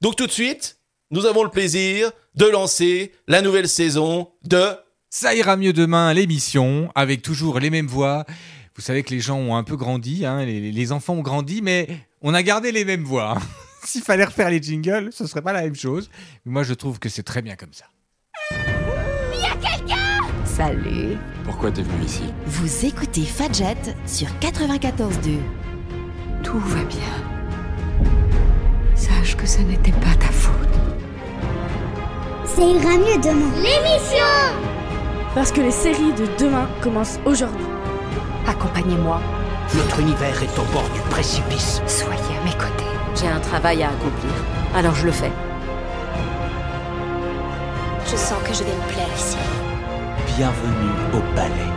Donc tout de suite, nous avons le plaisir de lancer la nouvelle saison de Ça ira mieux demain, l'émission, avec toujours les mêmes voix. Vous savez que les gens ont un peu grandi, hein, les, les enfants ont grandi, mais on a gardé les mêmes voix. S'il fallait refaire les jingles, ce serait pas la même chose. Mais moi, je trouve que c'est très bien comme ça. Salut. Pourquoi t'es venu ici? Vous écoutez Fadjet sur 94.2. Tout va bien. Sache que ce n'était pas ta faute. Ça ira mieux demain. L'émission Parce que les séries de demain commencent aujourd'hui. Accompagnez-moi. Notre univers est au bord du précipice. Soyez à mes côtés. J'ai un travail à accomplir. Alors je le fais. Je sens que je vais me plaire ici. Bienvenue au palais.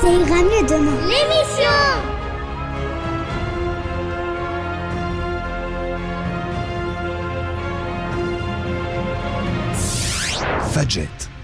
Ça ira mieux demain. L'émission Fadjet.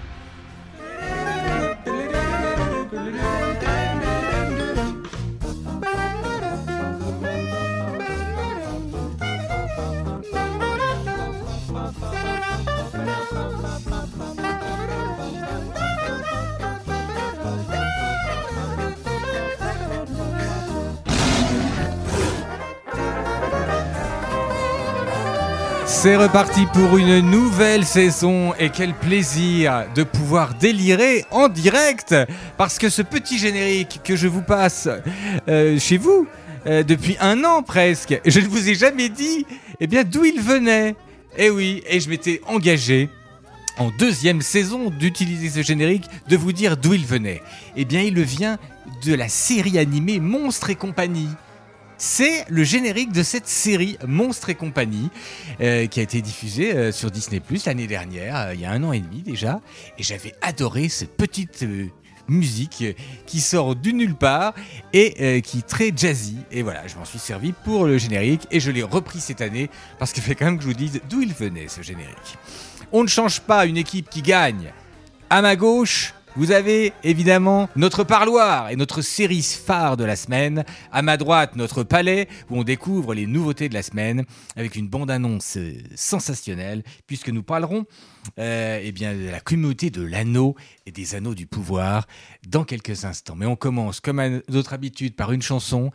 C'est reparti pour une nouvelle saison et quel plaisir de pouvoir délirer en direct parce que ce petit générique que je vous passe euh, chez vous euh, depuis un an presque, je ne vous ai jamais dit eh bien d'où il venait. Eh oui, et je m'étais engagé en deuxième saison d'utiliser ce générique, de vous dire d'où il venait. Eh bien, il vient de la série animée Monstres et compagnie. C'est le générique de cette série Monstres et compagnie euh, qui a été diffusée euh, sur Disney Plus l'année dernière, euh, il y a un an et demi déjà. Et j'avais adoré cette petite musique qui sort du nulle part et qui est très jazzy. Et voilà, je m'en suis servi pour le générique et je l'ai repris cette année parce qu'il fait quand même que je vous dise d'où il venait ce générique. On ne change pas une équipe qui gagne. À ma gauche, vous avez évidemment notre parloir et notre série phare de la semaine. À ma droite, notre palais où on découvre les nouveautés de la semaine avec une bande-annonce euh, sensationnelle puisque nous parlerons euh, eh bien, de la communauté de l'anneau et des anneaux du pouvoir dans quelques instants. Mais on commence comme à notre habitude par une chanson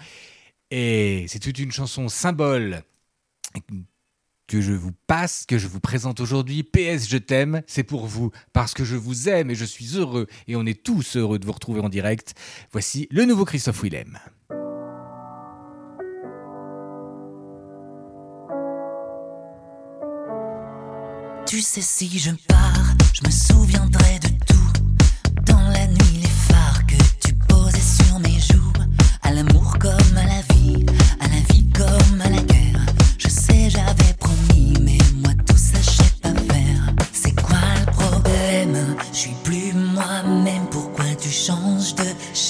et c'est toute une chanson symbole que je vous passe, que je vous présente aujourd'hui. PS, je t'aime, c'est pour vous, parce que je vous aime et je suis heureux, et on est tous heureux de vous retrouver en direct. Voici le nouveau Christophe Willem. Tu sais, si je pars, je me souviendrai de tout. Dans la nuit, les phares que tu posais sur mes joues. À l'amour comme à la vie, à la vie comme à la guerre. Je sais, j'avais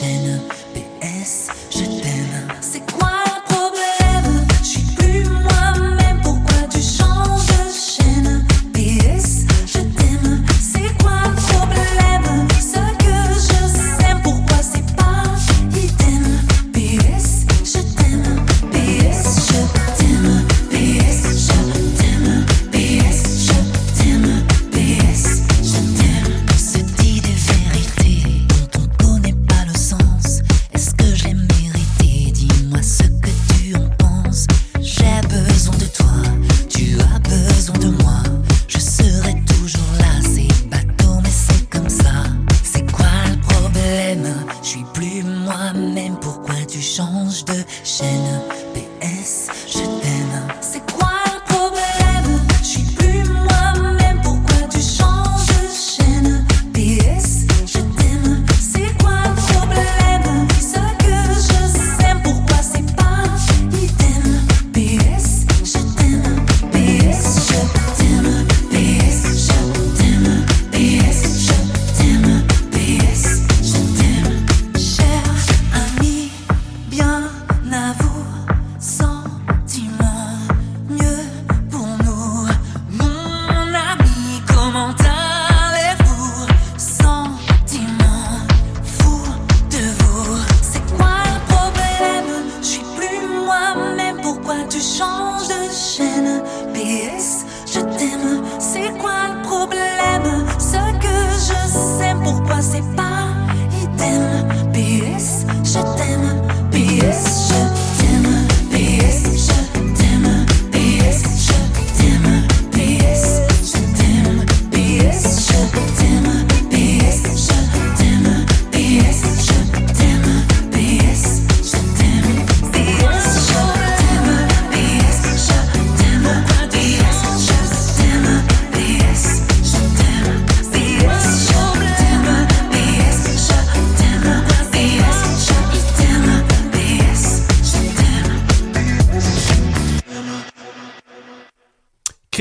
de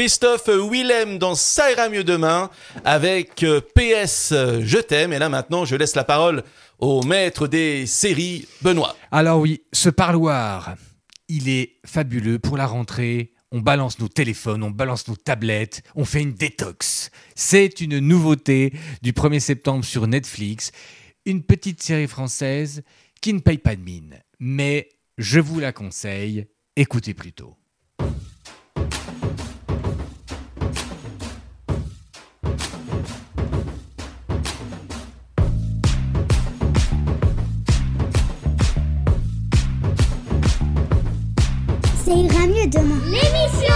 Christophe Willem dans Ça ira mieux demain avec euh, PS euh, Je t'aime. Et là maintenant, je laisse la parole au maître des séries, Benoît. Alors oui, ce parloir, il est fabuleux pour la rentrée. On balance nos téléphones, on balance nos tablettes, on fait une détox. C'est une nouveauté du 1er septembre sur Netflix. Une petite série française qui ne paye pas de mine. Mais je vous la conseille, écoutez plutôt. Ça ira mieux demain. L'émission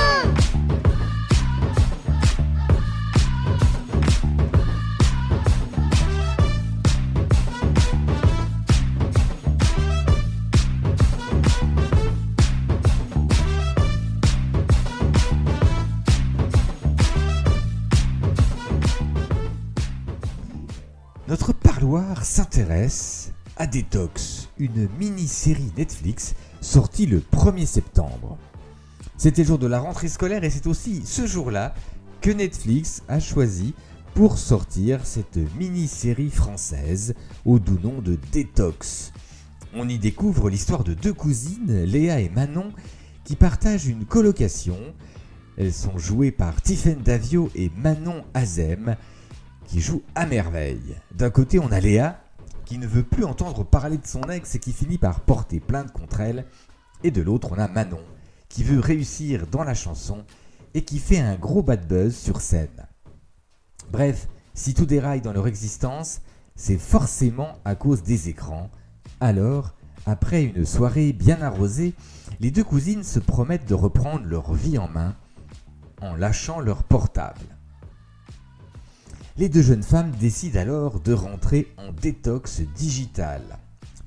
Notre parloir s'intéresse à Detox, une mini-série Netflix sortie le 1er septembre. C'était le jour de la rentrée scolaire et c'est aussi ce jour-là que Netflix a choisi pour sortir cette mini-série française au doux nom de Detox. On y découvre l'histoire de deux cousines, Léa et Manon, qui partagent une colocation. Elles sont jouées par Tiffaine Davio et Manon Azem, qui jouent à merveille. D'un côté, on a Léa, qui ne veut plus entendre parler de son ex et qui finit par porter plainte contre elle. Et de l'autre, on a Manon, qui veut réussir dans la chanson et qui fait un gros bad buzz sur scène. Bref, si tout déraille dans leur existence, c'est forcément à cause des écrans. Alors, après une soirée bien arrosée, les deux cousines se promettent de reprendre leur vie en main en lâchant leur portable. Les deux jeunes femmes décident alors de rentrer en détox digital.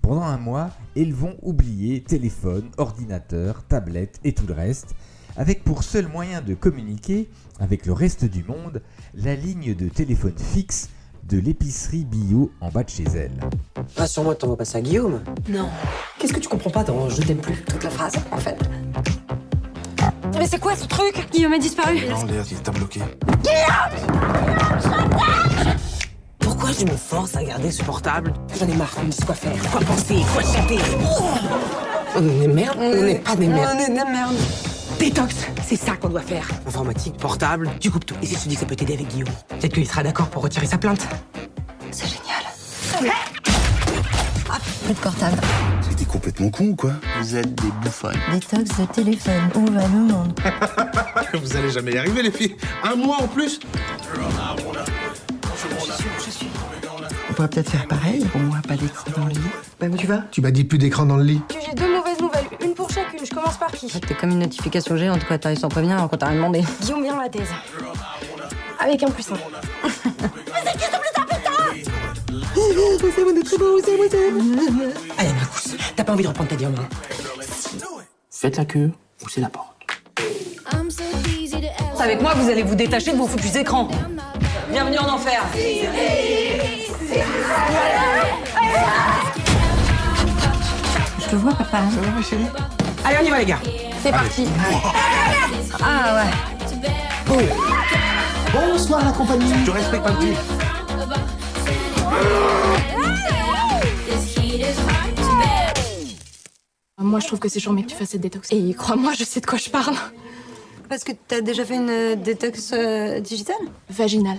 Pendant un mois, elles vont oublier téléphone, ordinateur, tablette et tout le reste, avec pour seul moyen de communiquer avec le reste du monde la ligne de téléphone fixe de l'épicerie bio en bas de chez elles. Rassure-moi, t'envoies pas ça à Guillaume? Non. Qu'est-ce que tu comprends pas dans Je t'aime plus Toute la phrase, en fait? Mais c'est quoi ce truc Guillaume a disparu. Non, Léa, il t'a bloqué. Pourquoi je me force à garder ce portable J'en ai marre, on me dit quoi faire, quoi penser, quoi chanter. On est des merdes On n'est pas des merdes. On est des merdes. Détox, c'est ça qu'on doit faire. Informatique, portable, tu coupes tout. Et si te dis que ça peut t'aider avec Guillaume Peut-être qu'il sera d'accord pour retirer sa plainte. C'est génial. Ah, plus de portable. C'était complètement con ou quoi Vous êtes des bouffonnes. Détox de téléphone. Où va le monde Vous allez jamais y arriver, les filles. Un mois en plus On pourrait peut-être faire pareil. Au moins, pas d'écran dans le lit. Bah, où tu vas Tu m'as dit plus d'écran dans le lit. J'ai deux mauvaises nouvelles, une pour chacune. Je commence par qui T'es comme une notification géante, quoi. T'arrives sans prévenir quand t'as rien demandé. Guillaume vient la thèse. Avec un plus un. Allez, Marcus, t'as pas envie de reprendre ta vie en main Faites la queue ou c'est la porte. Avec moi, vous allez vous détacher de vos foutus écrans. Bienvenue en enfer. Je te vois, papa. Ça va, ma chérie Allez, on y va, les gars C'est parti. Ah ouais. Bonsoir, la compagnie. Je respecte pas le Moi, je trouve que c'est charmé que tu fasses cette détox. Et crois-moi, je sais de quoi je parle. Parce que t'as déjà fait une euh, détox euh, digitale? Vaginal.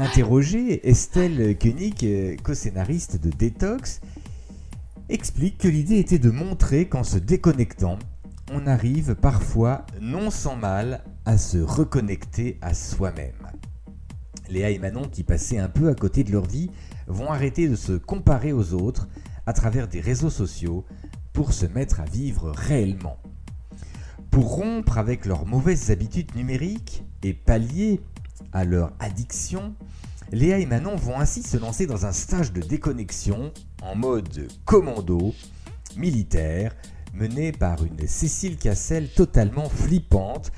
Interrogée, Estelle Koenig, euh, co-scénariste de Detox, explique que l'idée était de montrer qu'en se déconnectant, on arrive parfois, non sans mal, à se reconnecter à soi-même. Léa et Manon, qui passaient un peu à côté de leur vie, vont arrêter de se comparer aux autres à travers des réseaux sociaux pour se mettre à vivre réellement. Pour rompre avec leurs mauvaises habitudes numériques et pallier à leur addiction, Léa et Manon vont ainsi se lancer dans un stage de déconnexion en mode commando, militaire, mené par une Cécile Cassel totalement flippante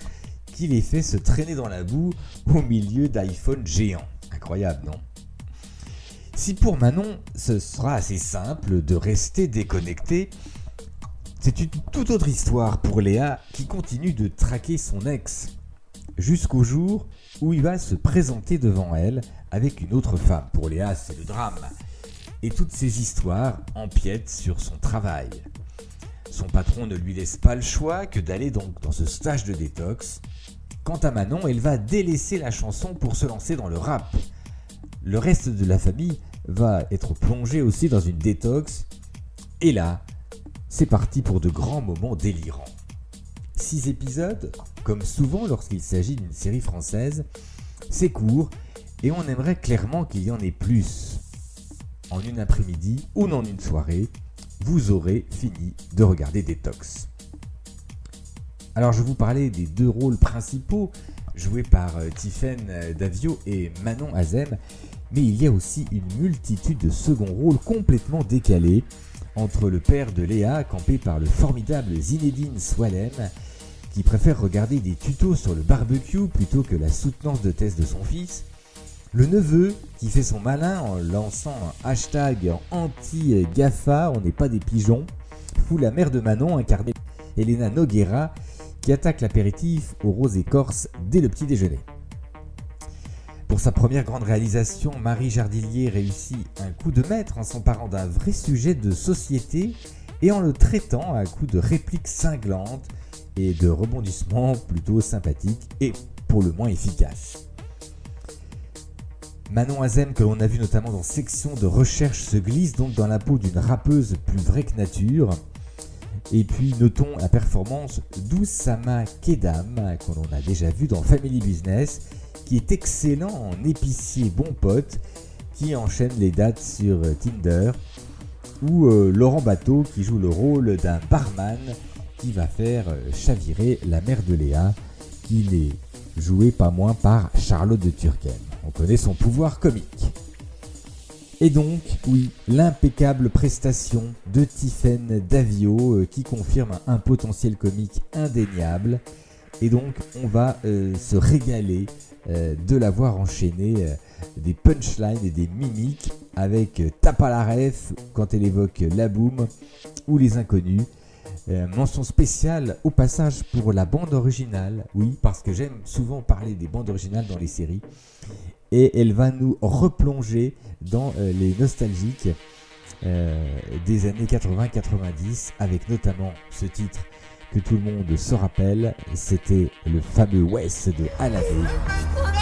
qui les fait se traîner dans la boue au milieu d'iPhone géants. Incroyable, non? Si pour Manon, ce sera assez simple de rester déconnecté, c'est une toute autre histoire pour Léa qui continue de traquer son ex jusqu'au jour où il va se présenter devant elle avec une autre femme. Pour Léa, c'est le drame. Et toutes ces histoires empiètent sur son travail. Son patron ne lui laisse pas le choix que d'aller donc dans ce stage de détox. Quant à Manon, elle va délaisser la chanson pour se lancer dans le rap. Le reste de la famille va être plongé aussi dans une détox. Et là, c'est parti pour de grands moments délirants. Six épisodes, comme souvent lorsqu'il s'agit d'une série française, c'est court et on aimerait clairement qu'il y en ait plus. En une après-midi ou en une soirée, vous aurez fini de regarder Détox. Alors je vous parlais des deux rôles principaux joués par euh, Tiffen euh, Davio et Manon Azem, mais il y a aussi une multitude de seconds rôles complètement décalés entre le père de Léa, campé par le formidable Zinedine Swalem, qui préfère regarder des tutos sur le barbecue plutôt que la soutenance de thèse de son fils, le neveu qui fait son malin en lançant un hashtag anti-GAFA, on n'est pas des pigeons, ou la mère de Manon incarnée Elena Noguera qui attaque l'apéritif aux roses écorces dès le petit déjeuner. Pour sa première grande réalisation, Marie Jardillier réussit un coup de maître en s'emparant d'un vrai sujet de société et en le traitant à coup de répliques cinglantes et de rebondissements plutôt sympathiques et pour le moins efficaces. Manon Azem, que l'on a vu notamment dans Section de recherche, se glisse donc dans la peau d'une rappeuse plus vraie que nature. Et puis notons la performance d'Oussama Kedam, qu'on a déjà vu dans Family Business, qui est excellent en épicier bon pote, qui enchaîne les dates sur Tinder, ou euh, Laurent Bateau qui joue le rôle d'un barman qui va faire euh, chavirer la mère de Léa, qui est jouée pas moins par Charlotte de Turquem. On connaît son pouvoir comique. Et donc, oui, l'impeccable prestation de Tiffen Davio euh, qui confirme un potentiel comique indéniable. Et donc, on va euh, se régaler euh, de la voir enchaîner des punchlines et des mimiques avec Tapa la ref quand elle évoque la boom ou les inconnus. mention spéciale au passage pour la bande originale, oui, parce que j'aime souvent parler des bandes originales dans les séries et elle va nous replonger dans euh, les nostalgiques euh, des années 80-90 avec notamment ce titre que tout le monde se rappelle, c'était le fameux West de Aladdin.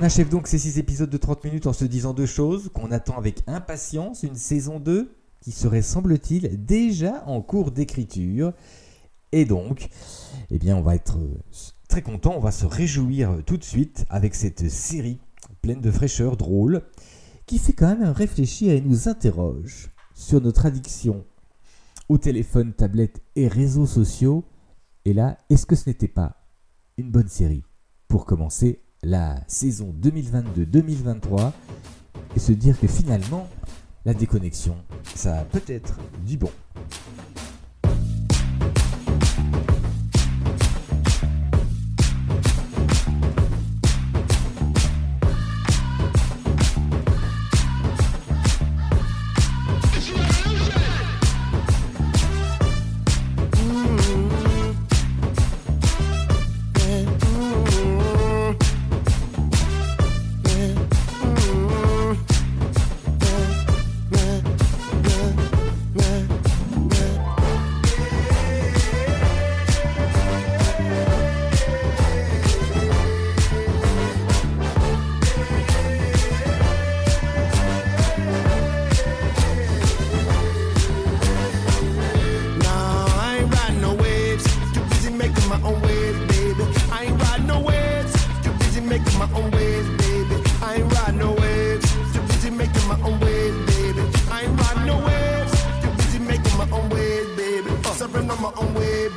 On achève donc ces 6 épisodes de 30 minutes en se disant deux choses, qu'on attend avec impatience une saison 2 qui serait semble-t-il déjà en cours d'écriture. Et donc, eh bien on va être très content, on va se réjouir tout de suite avec cette série pleine de fraîcheur, drôle, qui fait quand même réfléchir et nous interroge sur notre addiction au téléphone, tablette et réseaux sociaux. Et là, est-ce que ce n'était pas une bonne série pour commencer la saison 2022-2023 et se dire que finalement, la déconnexion, ça a peut-être du bon.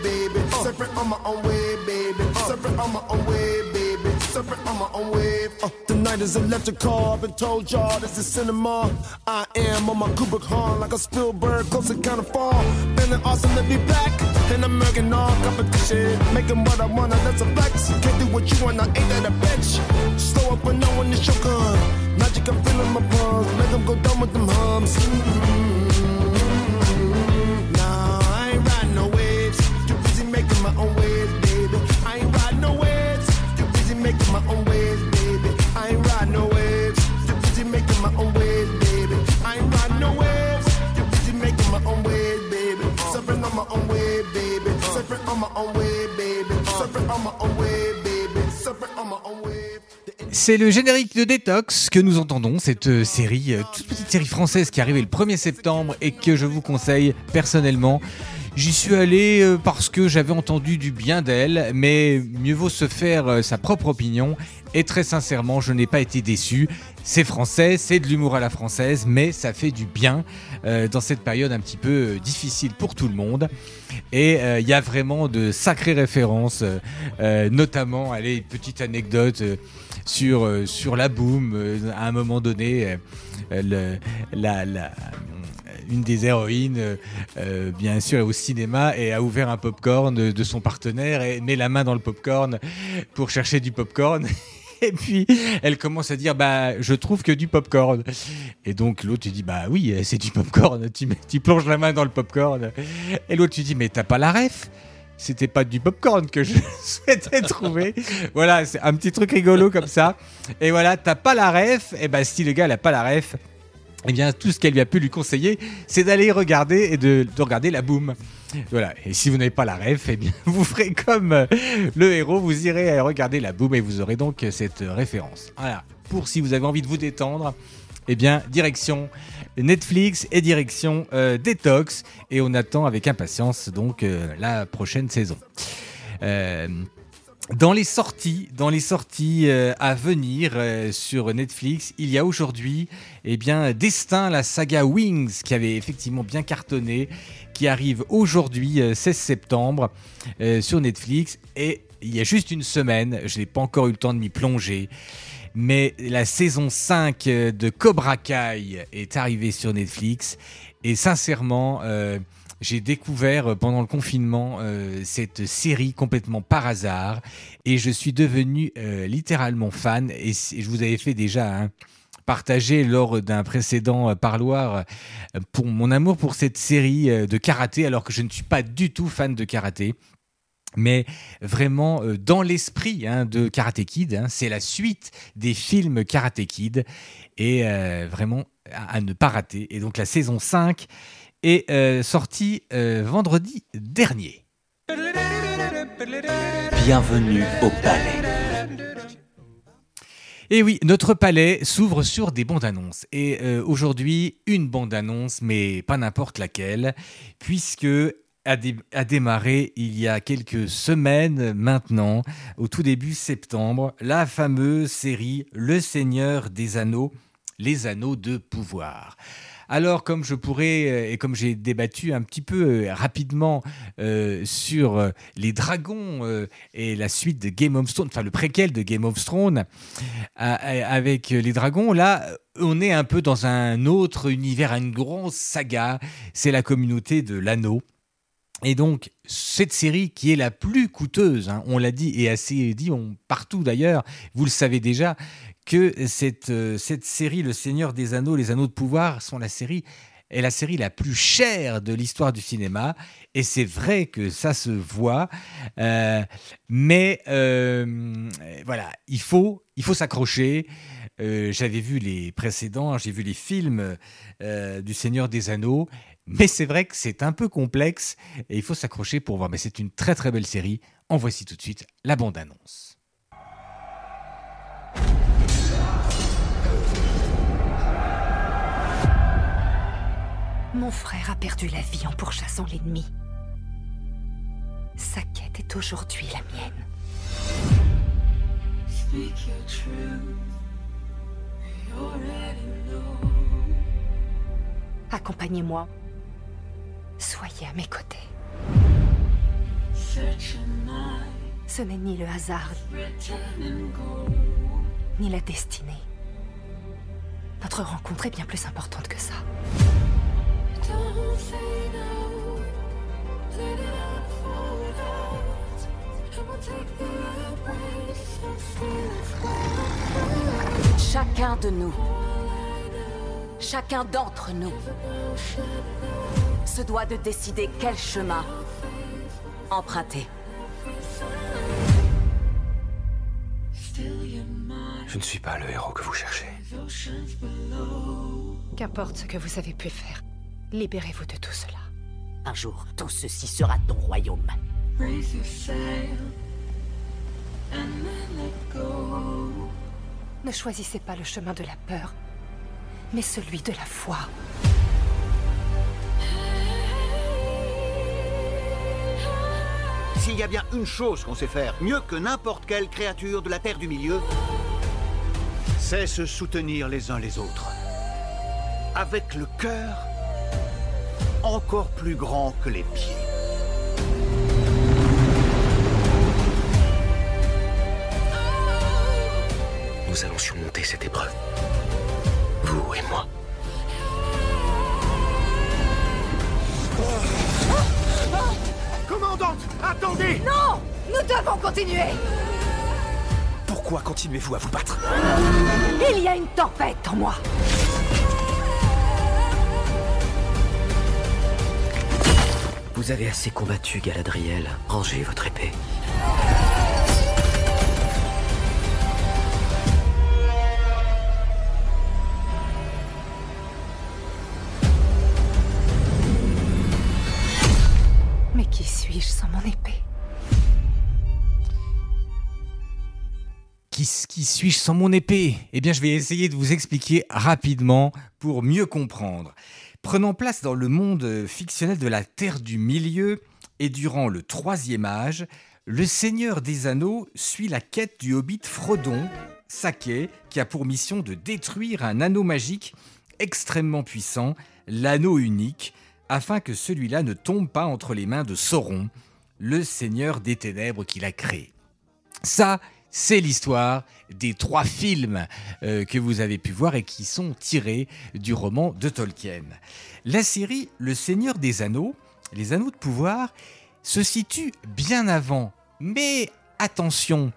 Baby. Uh, Surfing on my own way, baby. Uh, Surfing on my own way, baby. Separate on my own way. Uh, the night is electrical. I've been told y'all this is cinema. I am on my Kubrick horn like a Spielberg, close to kind of fall. Feeling awesome to be back. And I'm making all competition. Making what I wanna, that's a flex. Can't do what you want, I ain't that a bitch. Slow up when no one is your gun. Magic, I'm feeling my palms. Make them go down with them hums. Mm-hmm. C'est le générique de Détox que nous entendons, cette euh, série, euh, toute petite série française qui est arrivée le 1er septembre et que je vous conseille personnellement. J'y suis allé euh, parce que j'avais entendu du bien d'elle, mais mieux vaut se faire sa propre opinion. Et très sincèrement, je n'ai pas été déçu. C'est français, c'est de l'humour à la française, mais ça fait du bien dans cette période un petit peu difficile pour tout le monde. Et il y a vraiment de sacrées références, notamment, allez, petite anecdote sur, euh, sur la boom. euh, à un moment donné, euh, la, la- une des héroïnes, bien sûr, est au cinéma et a ouvert un popcorn de, son partenaire et met la main dans le popcorn pour chercher du popcorn. Et puis elle commence à dire bah je trouve que du popcorn. Et donc l'autre tu dis bah oui c'est du popcorn. Tu, tu plonges la main dans le popcorn. Et l'autre tu dis mais t'as pas la ref? C'était pas du popcorn que je souhaitais trouver. voilà, c'est un petit truc rigolo comme ça. Et voilà, t'as pas la ref, et ben si le gars n'a pas la ref, eh bien tout ce qu'elle lui a pu lui conseiller, c'est d'aller regarder et de, de regarder la boom. Voilà, et si vous n'avez pas la ref, eh bien vous ferez comme euh, le héros, vous irez regarder la boom et vous aurez donc cette référence. Voilà, pour si vous avez envie de vous détendre, eh bien, direction Netflix et direction euh, Detox. Et on attend avec impatience donc euh, la prochaine saison. Euh, Dans les sorties, dans les sorties euh, à venir sur Netflix, il y a aujourd'hui, eh bien, Destin, la saga Wings, qui avait effectivement bien cartonné, qui arrive aujourd'hui, euh, 16 septembre, sur Netflix. Et il y a juste une semaine, je n'ai pas encore eu le temps de m'y plonger, mais la saison 5 de Cobra Kai est arrivée sur Netflix. Et sincèrement, euh, j'ai découvert euh, pendant le confinement euh, cette série complètement par hasard. Et je suis devenu euh, littéralement fan. Et, je vous avais fait déjà un partager lors d'un précédent euh, parloir euh, pour mon amour pour cette série euh, de karaté alors que je ne suis pas du tout fan de karaté mais vraiment euh, dans l'esprit hein, de Karate Kid. hein. c'est la suite des films Karate Kid et euh, vraiment à, à ne pas rater. Et donc la saison 5 est euh, sortie euh, vendredi dernier. Bienvenue au palais. Et oui, notre palais s'ouvre sur des bandes annonces. Et euh, aujourd'hui, une bande annonce, mais pas n'importe laquelle, puisque a, dé- a démarré il y a quelques semaines maintenant, au tout début septembre, la fameuse série Le Seigneur des Anneaux, les Anneaux de pouvoir. Alors, comme je pourrais, euh, et comme j'ai débattu un petit peu euh, rapidement euh, sur les dragons et la suite de Game of Thrones, enfin le préquel de Game of Thrones, avec les dragons, là, on est un peu dans un autre univers, une grosse saga. C'est la communauté de l'anneau. Et donc, cette série qui est la plus coûteuse, hein, on l'a dit et assez dit partout d'ailleurs, vous le savez déjà, que euh, cette série, Le Seigneur des Anneaux, Les Anneaux de Pouvoir, sont la série est la série la plus chère de l'histoire du cinéma. Et c'est vrai que ça se voit. Euh, mais euh, voilà, il faut, il faut s'accrocher. Euh, J'avais vu les précédents, j'ai vu les films du Seigneur des Anneaux. Mais c'est vrai que c'est un peu complexe et il faut s'accrocher pour voir. Mais c'est une très très belle série. En voici tout de suite la bande-annonce. Mon frère a perdu la vie en pourchassant l'ennemi. Sa quête est aujourd'hui la mienne. Accompagnez-moi. Soyez à mes côtés. Ce n'est ni le hasard, ni la destinée. Notre rencontre est bien plus importante que ça. Chacun de nous, chacun d'entre nous, se doit de décider quel chemin emprunter. Je ne suis pas le héros que vous cherchez. Qu'importe ce que vous avez pu faire, libérez-vous de tout cela. Un jour, tout ceci sera ton royaume. Ne choisissez pas le chemin de la peur, mais celui de la foi. S'il y a bien une chose qu'on sait faire mieux que n'importe quelle créature de la Terre du Milieu, c'est se soutenir les uns les autres. Avec le cœur encore plus grand que les pieds. Nous allons surmonter cette épreuve. Vous et moi. Commandante, attendez Non Nous devons continuer Pourquoi continuez-vous à vous battre? Il y a une tempête en moi Vous avez assez combattu, Galadriel. Rangez votre épée. Mais qui suis-je sans mon épée? Qui, qui suis-je sans mon épée? Eh bien, je vais essayer de vous expliquer rapidement pour mieux comprendre. Prenant place dans le monde fictionnel de la Terre du Milieu et durant le Troisième Âge, Le Seigneur des Anneaux suit la quête du hobbit Frodon, Saké, qui a pour mission de détruire un anneau magique extrêmement puissant, l'anneau unique, afin que celui-là ne tombe pas entre les mains de Sauron, le Seigneur des Ténèbres qu'il a créé. Ça, c'est l'histoire des trois films euh, que vous avez pu voir et qui sont tirés du roman de Tolkien. La série Le Seigneur des Anneaux, les Anneaux de pouvoir, se situe bien avant. Mais attention,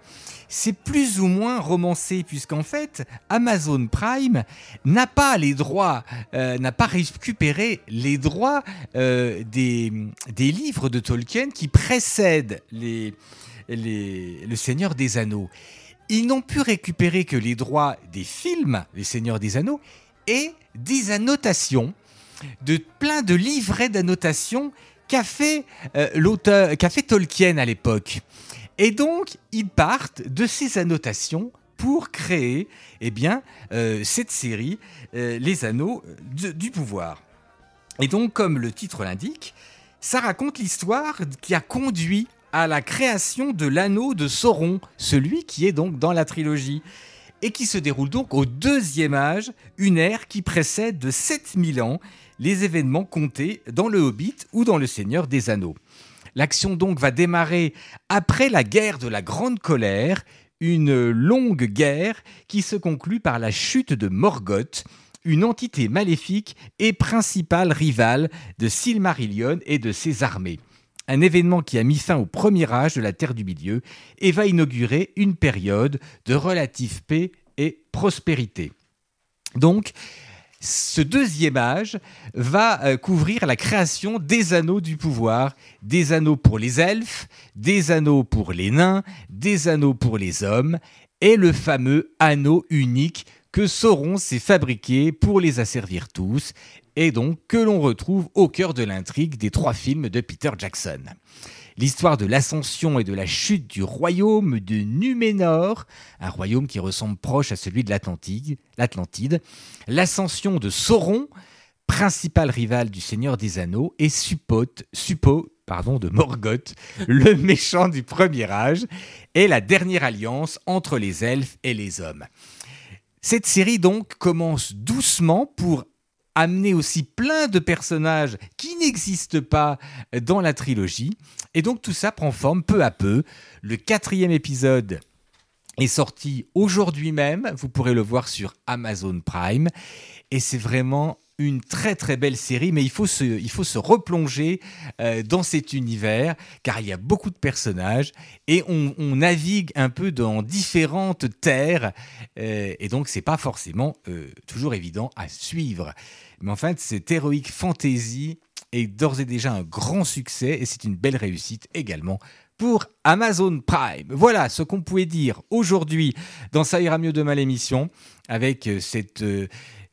c'est plus ou moins romancé, puisqu'en fait, Amazon Prime n'a pas les droits, euh, n'a pas récupéré les droits euh, des, des livres de Tolkien qui précèdent les, les, Le Seigneur des Anneaux. Ils n'ont pu récupérer que les droits des films Les Seigneurs des Anneaux et des annotations, de plein de livrets d'annotations qu'a fait euh, l'auteur, fait Tolkien à l'époque. Et donc, ils partent de ces annotations pour créer eh bien, euh, cette série, euh, Les Anneaux du pouvoir. Et donc, comme le titre l'indique, ça raconte l'histoire qui a conduit à la création de l'anneau de Sauron, celui qui est donc dans la trilogie, et qui se déroule donc au deuxième âge, une ère qui précède de 7000 ans les événements comptés dans le Hobbit ou dans le Seigneur des Anneaux. L'action donc va démarrer après la guerre de la Grande Colère, une longue guerre qui se conclut par la chute de Morgoth, une entité maléfique et principale rivale de Silmarillion et de ses armées. Un événement qui a mis fin au premier âge de la Terre du Milieu et va inaugurer une période de relative paix et prospérité. Donc, ce deuxième âge va euh, couvrir la création des anneaux du pouvoir, des anneaux pour les elfes, des anneaux pour les nains, des anneaux pour les hommes, et le fameux anneau unique que Sauron s'est fabriqué pour les asservir tous, et donc que l'on retrouve au cœur de l'intrigue des trois films de Peter Jackson. L'histoire de l'ascension et de la chute du royaume de Numénor, un royaume qui ressemble proche à celui de l'Atlantide, l'ascension de Sauron, principal rival du Seigneur des Anneaux, et Suppote, Suppo, pardon, de Morgoth, le méchant du premier âge, et la dernière alliance entre les elfes et les hommes. Cette série donc commence doucement pour amener aussi plein de personnages qui n'existent pas dans la trilogie. Et donc tout ça prend forme peu à peu. Le quatrième épisode est sorti aujourd'hui même. Vous pourrez le voir sur Amazon Prime. Et c'est vraiment une très très belle série, mais il faut se, il faut se replonger euh, dans cet univers, car il y a beaucoup de personnages, et on, navigue un peu dans différentes terres, euh, et donc c'est pas forcément euh, toujours évident à suivre. Mais en fait, cette héroïque fantasy est d'ores et déjà un grand succès, et c'est une belle réussite également pour Amazon Prime. Voilà ce qu'on pouvait dire aujourd'hui dans Ça ira mieux demain l'émission, avec cette...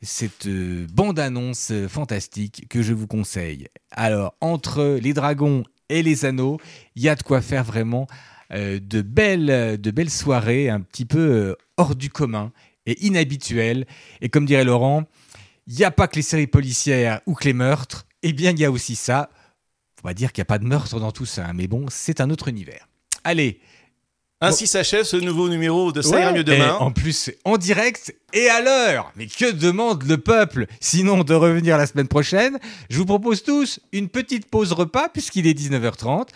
cette euh, bande-annonce euh, fantastique que je vous conseille. Alors, entre les dragons et les anneaux, il y a de quoi faire vraiment euh, de, belles, de belles soirées un petit peu hors du commun et inhabituelles. Et comme dirait Laurent, il n'y a pas que les séries policières ou que les meurtres, eh bien, il y a aussi ça. On va dire qu'il n'y a pas de meurtre dans tout ça, hein, mais bon, c'est un autre univers. Allez, Ainsi s'achève ce nouveau numéro de Ça ira Ouais, mieux demain. et en plus, c'est en direct et à l'heure. Mais que demande le peuple Sinon, de revenir la semaine prochaine? Je vous propose tous une petite pause repas, puisqu'il est 19h30,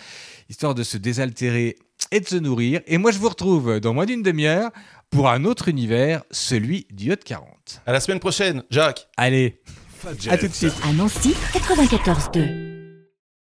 histoire de se désaltérer et de se nourrir. Et moi, je vous retrouve dans moins d'une demi-heure pour un autre univers, celui du Hot 40. À la semaine prochaine, Jacques. Allez, à tout de suite. À Nancy, 94.2.